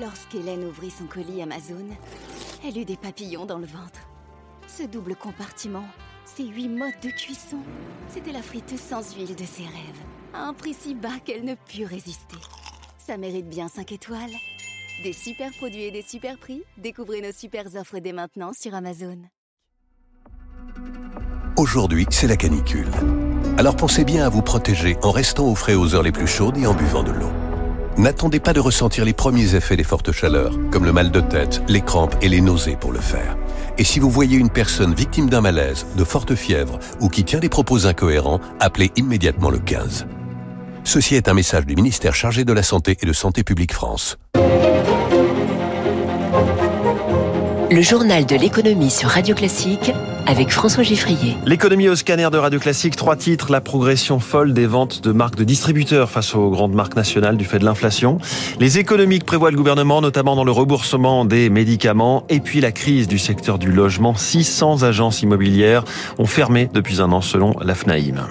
Lorsqu'Hélène ouvrit son colis Amazon, elle eut des papillons dans le ventre. Ce double compartiment, ces huit modes de cuisson, c'était la friteuse sans huile de ses rêves. À un prix si bas qu'elle ne put résister. Ça mérite bien 5 étoiles. Des super produits et des super prix, découvrez nos super offres dès maintenant sur Amazon. Aujourd'hui, c'est la canicule. Alors pensez bien à vous protéger en restant au frais aux heures les plus chaudes et en buvant de l'eau. N'attendez pas de ressentir les premiers effets des fortes chaleurs, comme le mal de tête, les crampes et les nausées pour le faire. Et si vous voyez une personne victime d'un malaise, de forte fièvre ou qui tient des propos incohérents, appelez immédiatement le 15. Ceci est un message du ministère chargé de la Santé et de Santé publique France. Le journal de l'économie sur Radio Classique avec François Giffrier. L'économie au scanner de Radio Classique, trois titres, la progression folle des ventes de marques de distributeurs face aux grandes marques nationales du fait de l'inflation, les économies que prévoit le gouvernement, notamment dans le remboursement des médicaments, et puis la crise du secteur du logement. 600 agences immobilières ont fermé depuis un an selon la FNAIM.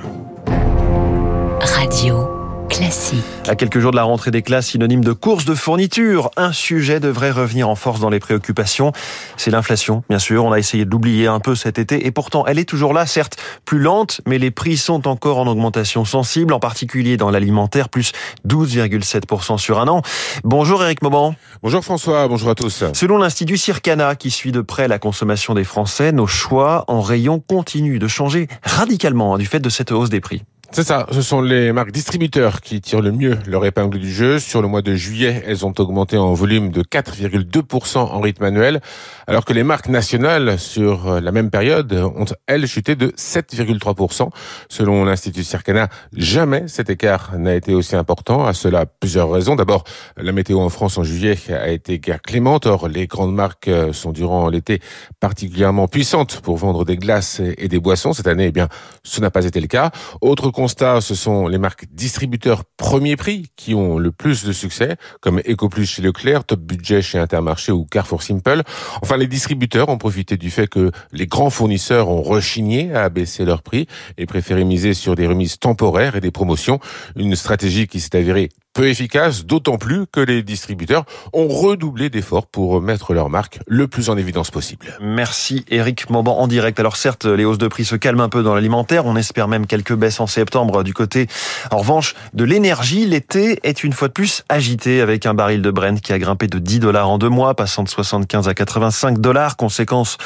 Radio. Classique. À quelques jours de la rentrée des classes, synonyme de course de fourniture, un sujet devrait revenir en force dans les préoccupations. C'est l'inflation, bien sûr. On a essayé de l'oublier un peu cet été et pourtant elle est toujours là, certes plus lente, mais les prix sont encore en augmentation sensible, en particulier dans l'alimentaire, plus 12,7% sur un an. Bonjour Eric Mauban. Bonjour François, bonjour à tous. Selon l'Institut Circana, qui suit de près la consommation des Français, nos choix en rayon continuent de changer radicalement hein, du fait de cette hausse des prix. C'est ça, ce sont les marques distributeurs qui tirent le mieux leur épingle du jeu. Sur le mois de juillet, elles ont augmenté en volume de 4,2% en rythme annuel, alors que les marques nationales sur la même période ont, elles, chuté de 7,3%. Selon l'Institut Circana, jamais cet écart n'a été aussi important. À cela, plusieurs raisons. D'abord, la météo en France en juillet a été guère clémente. Or, les grandes marques sont durant l'été particulièrement puissantes pour vendre des glaces et des boissons. Cette année, eh bien, ce n'a pas été le cas. Autre constat, ce sont les marques distributeurs premier prix qui ont le plus de succès, comme EcoPlus chez Leclerc, Top Budget chez Intermarché ou Carrefour Simple. Enfin, les distributeurs ont profité du fait que les grands fournisseurs ont rechigné à abaisser leurs prix et préféré miser sur des remises temporaires et des promotions. Une stratégie qui s'est avérée peu efficace, d'autant plus que les distributeurs ont redoublé d'efforts pour mettre leur marque le plus en évidence possible. Merci Eric Mauban en direct. Alors certes, les hausses de prix se calment un peu dans l'alimentaire, on espère même quelques baisses en septembre du côté, en revanche, de l'énergie. L'été est une fois de plus agité avec un baril de Brent qui a grimpé de 10 dollars en deux mois, passant de 75 à 85 dollars. Conséquence,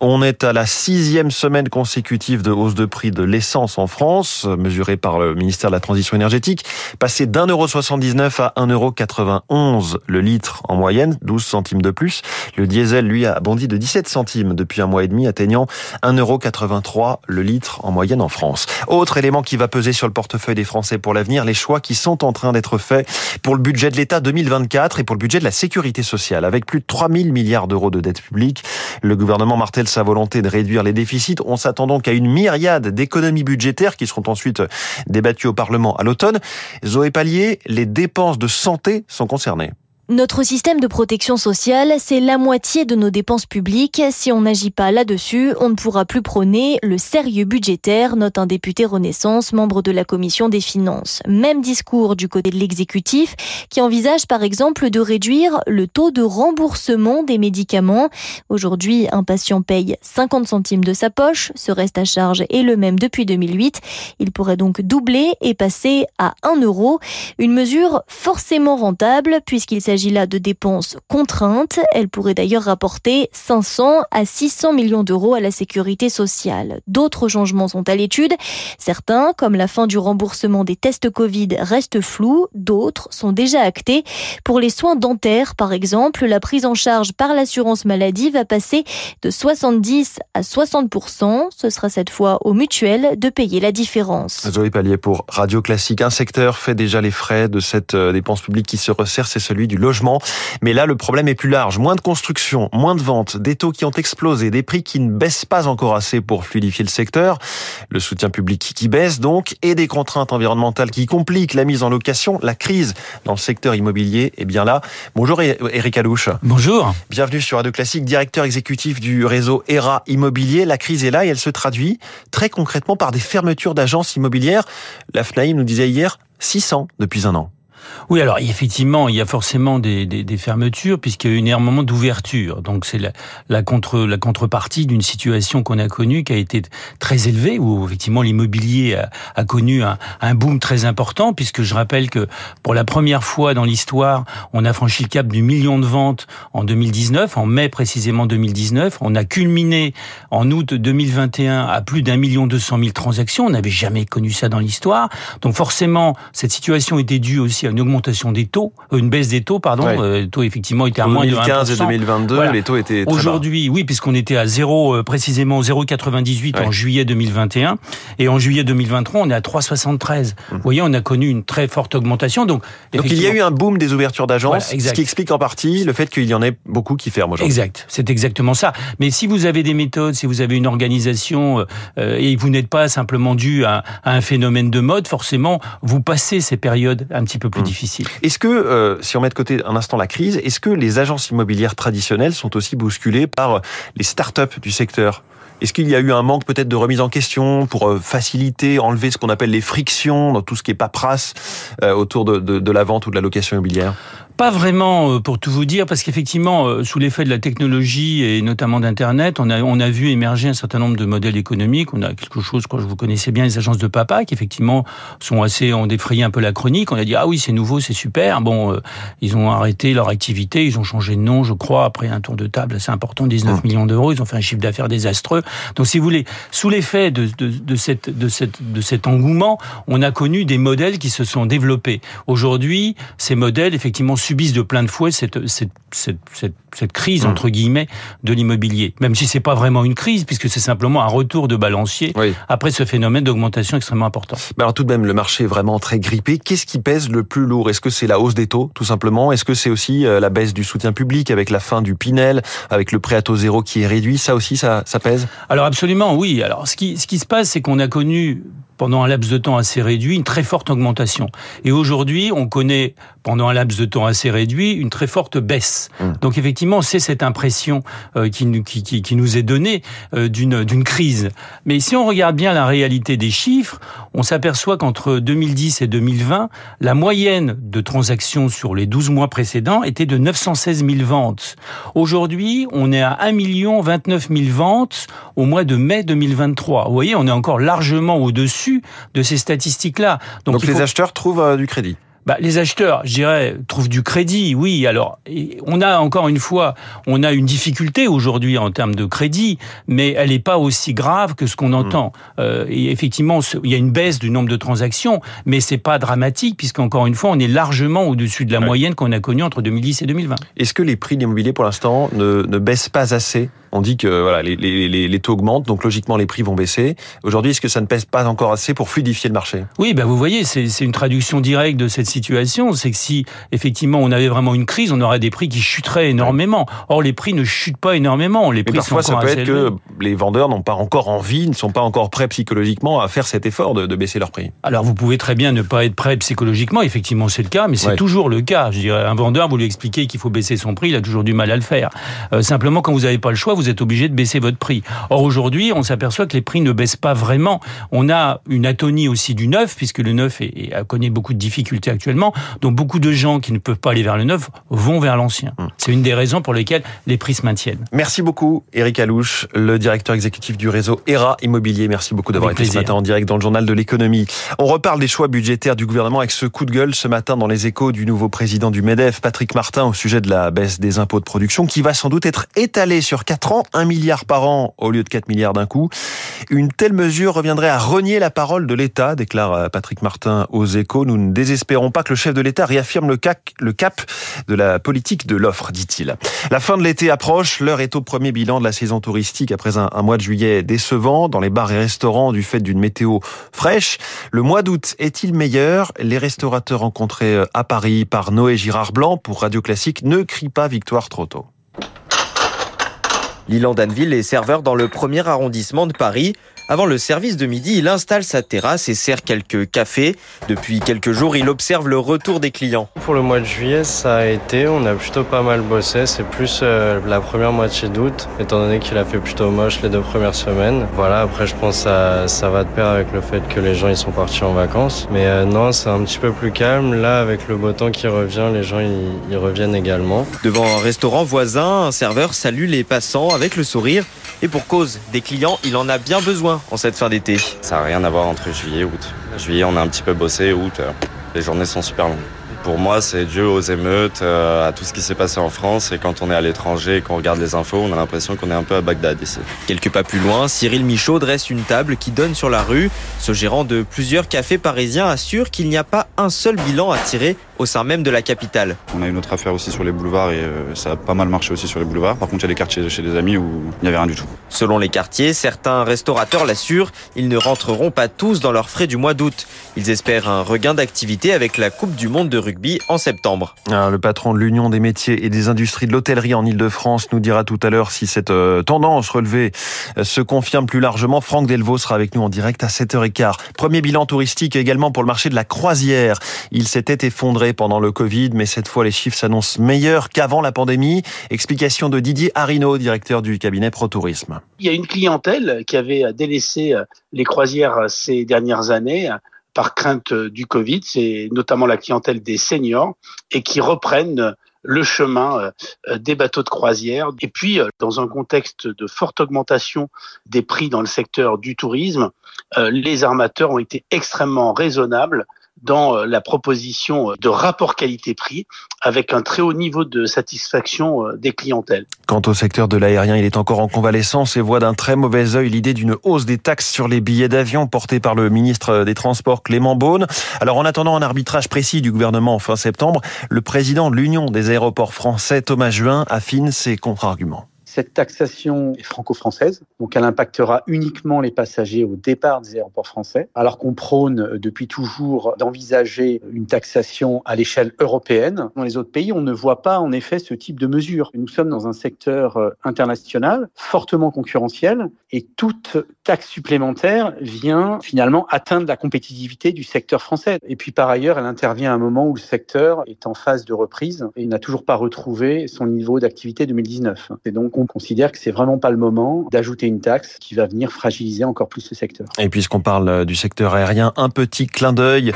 on est à la sixième semaine consécutive de hausse de prix de l'essence en France, mesurée par le ministère de la Transition énergétique, passé d'un euro 79 à 1,91€ le litre en moyenne, 12 centimes de plus. Le diesel, lui, a bondi de 17 centimes depuis un mois et demi, atteignant 1,83€ le litre en moyenne en France. Autre élément qui va peser sur le portefeuille des Français pour l'avenir, les choix qui sont en train d'être faits pour le budget de l'État 2024 et pour le budget de la sécurité sociale. Avec plus de 3000 milliards d'euros de dette publique, le gouvernement martèle sa volonté de réduire les déficits. On s'attend donc à une myriade d'économies budgétaires qui seront ensuite débattues au Parlement à l'automne. Zoé Pallier, les dépenses de santé sont concernées. Notre système de protection sociale, c'est la moitié de nos dépenses publiques. Si on n'agit pas là-dessus, on ne pourra plus prôner le sérieux budgétaire, note un député Renaissance, membre de la commission des finances. Même discours du côté de l'exécutif, qui envisage par exemple de réduire le taux de remboursement des médicaments. Aujourd'hui, un patient paye 50 centimes de sa poche, ce reste à charge est le même depuis 2008. Il pourrait donc doubler et passer à 1 euro. Une mesure forcément rentable puisqu'il s'agit s'agit là de dépenses contraintes. Elle pourrait d'ailleurs rapporter 500 à 600 millions d'euros à la sécurité sociale. D'autres changements sont à l'étude. Certains, comme la fin du remboursement des tests Covid, restent flous. D'autres sont déjà actés. Pour les soins dentaires, par exemple, la prise en charge par l'assurance maladie va passer de 70 à 60 Ce sera cette fois aux mutuelles de payer la différence. Zoé Pallier pour Radio Classique. Un secteur fait déjà les frais de cette euh, dépense publique qui se resserre, c'est celui du logement. Mais là, le problème est plus large. Moins de construction, moins de ventes, des taux qui ont explosé, des prix qui ne baissent pas encore assez pour fluidifier le secteur, le soutien public qui baisse donc, et des contraintes environnementales qui compliquent la mise en location. La crise dans le secteur immobilier est bien là. Bonjour Eric Alouche. Bonjour. Bienvenue sur Radio Classique, directeur exécutif du réseau ERA Immobilier. La crise est là et elle se traduit très concrètement par des fermetures d'agences immobilières. La FNAIM nous disait hier 600 depuis un an. Oui, alors effectivement, il y a forcément des, des, des fermetures puisqu'il y a eu un moment d'ouverture. Donc c'est la, la, contre, la contrepartie d'une situation qu'on a connue qui a été très élevée où effectivement l'immobilier a, a, connu un, un, boom très important puisque je rappelle que pour la première fois dans l'histoire, on a franchi le cap du million de ventes en 2019, en mai précisément 2019. On a culminé en août 2021 à plus d'un million deux cent mille transactions. On n'avait jamais connu ça dans l'histoire. Donc forcément, cette situation était due aussi une augmentation des taux, euh, une baisse des taux, pardon. Ouais. Euh, les taux effectivement étaient à moins 2015 de 2015 et 2022, voilà. les taux étaient Aujourd'hui, oui, puisqu'on était à 0, euh, précisément 0,98 ouais. en juillet 2021. Et en juillet 2023, on est à 3,73. Mmh. Vous voyez, on a connu une très forte augmentation. Donc, donc il y a eu un boom des ouvertures d'agences, voilà, ce qui explique en partie le fait qu'il y en ait beaucoup qui ferment aujourd'hui. Exact, c'est exactement ça. Mais si vous avez des méthodes, si vous avez une organisation euh, et vous n'êtes pas simplement dû à, à, un phénomène de mode, forcément, vous passez ces périodes un petit peu plus mmh. difficiles. Est-ce que, euh, si on met de côté un instant la crise, est-ce que les agences immobilières traditionnelles sont aussi bousculées par les start-up du secteur? Est-ce qu'il y a eu un manque peut-être de remise en question pour euh, faciliter, enlever ce qu'on appelle les frictions dans tout ce qui est paperasse euh, autour de, de, de la vente ou de la location immobilière? Pas vraiment, euh, pour tout vous dire, parce qu'effectivement, sous l'effet de la technologie et notamment d'Internet, on a, on a vu émerger un certain nombre de modèles économiques. On a quelque chose, quand vous connaissez bien les agences de papa, qui effectivement sont assez, ont défrayé un peu la chronique. On a dit, ah oui, c'est nouveau, c'est super. Bon, euh, ils ont arrêté leur activité, ils ont changé de nom, je crois, après un tour de table assez important, 19 mmh. millions d'euros. Ils ont fait un chiffre d'affaires désastreux. Donc, si vous voulez, sous l'effet de, de, cette, de, cette, de cet engouement, on a connu des modèles qui se sont développés. Aujourd'hui, ces modèles, effectivement, subissent de plein de fouet cette, cette crise, mmh. entre guillemets, de l'immobilier. Même si c'est pas vraiment une crise, puisque c'est simplement un retour de balancier oui. après ce phénomène d'augmentation extrêmement important. Mais alors tout de même, le marché est vraiment très grippé. Qu'est-ce qui pèse le plus lourd? Est-ce que c'est la hausse des taux, tout simplement? Est-ce que c'est aussi euh, la baisse du soutien public avec la fin du Pinel, avec le prêt à taux zéro qui est réduit? Ça aussi, ça, ça pèse? Alors absolument, oui. Alors ce qui, ce qui se passe, c'est qu'on a connu pendant un laps de temps assez réduit, une très forte augmentation. Et aujourd'hui, on connaît, pendant un laps de temps assez réduit, une très forte baisse. Mmh. Donc effectivement, c'est cette impression euh, qui, qui, qui, qui, nous est donnée euh, d'une crise. Mais si on regarde bien la réalité des chiffres, on s'aperçoit qu'entre 2010 et 2020, la moyenne de transactions sur les 12 mois précédents était de 916 000 ventes. Aujourd'hui, on est à 1 29 000 ventes au mois de mai 2023. Vous voyez, on est encore largement au-dessus de ces statistiques-là. Donc, Donc les faut... acheteurs trouvent euh, du crédit bah, les acheteurs, je dirais, trouvent du crédit, oui. Alors, on a encore une fois, on a une difficulté aujourd'hui en termes de crédit, mais elle n'est pas aussi grave que ce qu'on entend. Mmh. Euh, et effectivement, il y a une baisse du nombre de transactions, mais c'est pas dramatique puisqu'encore une fois, on est largement au-dessus de la ouais. moyenne qu'on a connue entre 2010 et 2020. Est-ce que les prix de l'immobilier, pour l'instant, ne, ne baissent pas assez on dit que voilà, les, les, les, taux augmentent, donc logiquement les prix vont baisser. Aujourd'hui, est-ce que ça ne pèse pas encore assez pour fluidifier le marché? Oui, ben vous voyez, c'est une traduction directe de cette situation. C'est que si effectivement on avait vraiment une crise, on aurait des prix qui chuteraient énormément. Or, les prix ne chutent pas énormément. Les Mais prix parfois, sont ça peut être que les vendeurs n'ont pas encore envie, ne sont pas encore prêts psychologiquement à faire cet effort de, de, baisser leurs prix. Alors, vous pouvez très bien ne pas être prêt psychologiquement. Effectivement, c'est le cas, mais c'est ouais. toujours le cas. Je dirais, un vendeur, vous lui expliquez qu'il faut baisser son prix, il a toujours du mal à le faire. Euh, simplement, quand vous n'avez pas le choix, vous êtes obligé de baisser votre prix. Or aujourd'hui, on s'aperçoit que les prix ne baissent pas vraiment. On a une atonie aussi du neuf, puisque le neuf est, est, connaît beaucoup de difficultés actuellement. Donc beaucoup de gens qui ne peuvent pas aller vers le neuf vont vers l'ancien. Hum. C'est une des raisons pour lesquelles les prix se maintiennent. Merci beaucoup, Eric Alouche, le directeur exécutif du réseau ERA Immobilier. Merci beaucoup d'avoir été ce matin en direct dans le journal de l'économie. On reparle des choix budgétaires du gouvernement avec ce coup de gueule ce matin dans les échos du nouveau président du MEDEF, Patrick Martin, au sujet de la baisse des impôts de production qui va sans doute être étalée sur 4 ans, 1 milliard par an au lieu de 4 milliards d'un coup. Une telle mesure reviendrait à renier la parole de l'État, déclare euh, Patrick Martin aux échos. Nous ne désespérons pas que le chef de l'État réaffirme le cap, de la politique de l'offre, dit-il. La fin de l'été approche, l'heure est au premier bilan de la saison touristique après un, un mois de juillet décevant dans les bars et restaurants du fait d'une météo fraîche. Le mois d'août est-il meilleur? Les restaurateurs rencontrés euh, à Paris par Noé Girard Blanc pour Radio Classique ne crient pas victoire trop tôt. Lilan Danville est serveur dans le premier arrondissement de Paris. Avant le service de midi, il installe sa terrasse et sert quelques cafés. Depuis quelques jours, il observe le retour des clients. Pour le mois de juillet, ça a été, on a plutôt pas mal bossé. C'est plus euh, la première moitié d'août, étant donné qu'il a fait plutôt moche les deux premières semaines. Voilà, après je pense que ça, va de pair avec le fait que les gens ils sont partis en vacances. Mais euh, non, c'est un petit peu plus calme. Là, avec le beau temps qui revient, les gens ils reviennent également. Devant un restaurant voisin, un serveur salue les passants avec le sourire. Et pour cause, des clients, il en a bien besoin en cette fin d'été. Ça n'a rien à voir entre juillet et août. Juillet, on a un petit peu bossé, août, euh, les journées sont super longues. Pour moi, c'est dû aux émeutes, euh, à tout ce qui s'est passé en France. Et quand on est à l'étranger et qu'on regarde les infos, on a l'impression qu'on est un peu à Bagdad ici. Quelques pas plus loin, Cyril Michaud dresse une table qui donne sur la rue. Ce gérant de plusieurs cafés parisiens assure qu'il n'y a pas un seul bilan à tirer au sein même de la capitale. On a une autre affaire aussi sur les boulevards et euh, ça a pas mal marché aussi sur les boulevards. Par contre, il y a des quartiers chez des amis où il n'y avait rien du tout. Selon les quartiers, certains restaurateurs l'assurent, ils ne rentreront pas tous dans leurs frais du mois d'août. Ils espèrent un regain d'activité avec la Coupe du Monde de rugby en septembre. Ah, le patron de l'Union des métiers et des industries de l'hôtellerie en Ile-de-France nous dira tout à l'heure si cette euh, tendance relevée euh, se confirme plus largement. Franck Delvaux sera avec nous en direct à 7h15. Premier bilan touristique également pour le marché de la croisière. Il s'était effondré pendant le Covid, mais cette fois les chiffres s'annoncent meilleurs qu'avant la pandémie. Explication de Didier Arino, directeur du cabinet ProTourisme. Il y a une clientèle qui avait délaissé les croisières ces dernières années par crainte du Covid, c'est notamment la clientèle des seniors et qui reprennent le chemin des bateaux de croisière. Et puis, dans un contexte de forte augmentation des prix dans le secteur du tourisme, les armateurs ont été extrêmement raisonnables dans euh, la proposition euh, de rapport qualité-prix avec un très haut niveau de satisfaction euh, des clientèles. Quant au secteur de l'aérien, il est encore en convalescence et voit d'un très mauvais œil l'idée d'une hausse des taxes sur les billets d'avion portée par le ministre des Transports Clément Beaune. Alors en attendant un arbitrage précis du gouvernement fin septembre, le président de l'Union des aéroports français, Thomas Juin, affine ses contre-arguments. Cette taxation est franco-française, donc elle impactera uniquement les passagers au départ des aéroports français, alors qu'on prône euh, depuis toujours d'envisager une taxation à l'échelle européenne. Dans les autres pays, on ne voit pas en effet ce type de mesure. Nous sommes dans un secteur euh, international fortement concurrentiel et toute taxe supplémentaire vient finalement atteindre la compétitivité du secteur français. Et puis par ailleurs, elle intervient à un moment où le secteur est en phase de reprise et n'a toujours pas retrouvé son niveau d'activité 2019. Et donc on on considère que c'est vraiment pas le moment d'ajouter une taxe qui va venir fragiliser encore plus ce secteur. Et puisqu'on parle euh, du secteur aérien, un petit clin d'œil.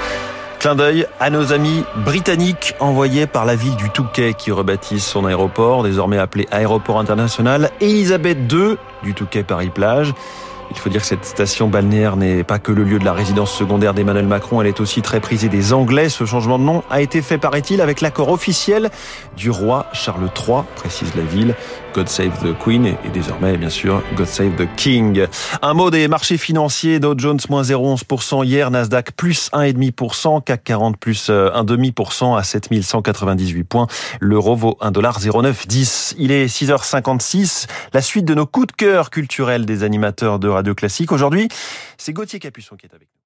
Clin d'œil à nos amis britanniques envoyés par la ville du Touquet qui rebaptise son aéroport, désormais appelé Aéroport International Elisabeth II du Touquet Paris-Plage. Il faut dire que cette station balnéaire n'est pas que le lieu de la résidence secondaire d'Emmanuel Macron, elle est aussi très prisée des Anglais. Ce changement de nom a été fait, paraît-il, avec l'accord officiel du roi Charles III, précise la ville. God Save the Queen et désormais, bien sûr, God Save the King. Un mot des marchés financiers. Dow Jones, moins 0,11% hier. Nasdaq, plus 1,5%. CAC 40, plus 1,5% euh, à 7198 points. L'euro vaut 1,0910. Il est 6h56. La suite de nos coups de cœur culturels des animateurs de Radio Classique. Aujourd'hui, c'est Gauthier Capuçon qui est avec nous.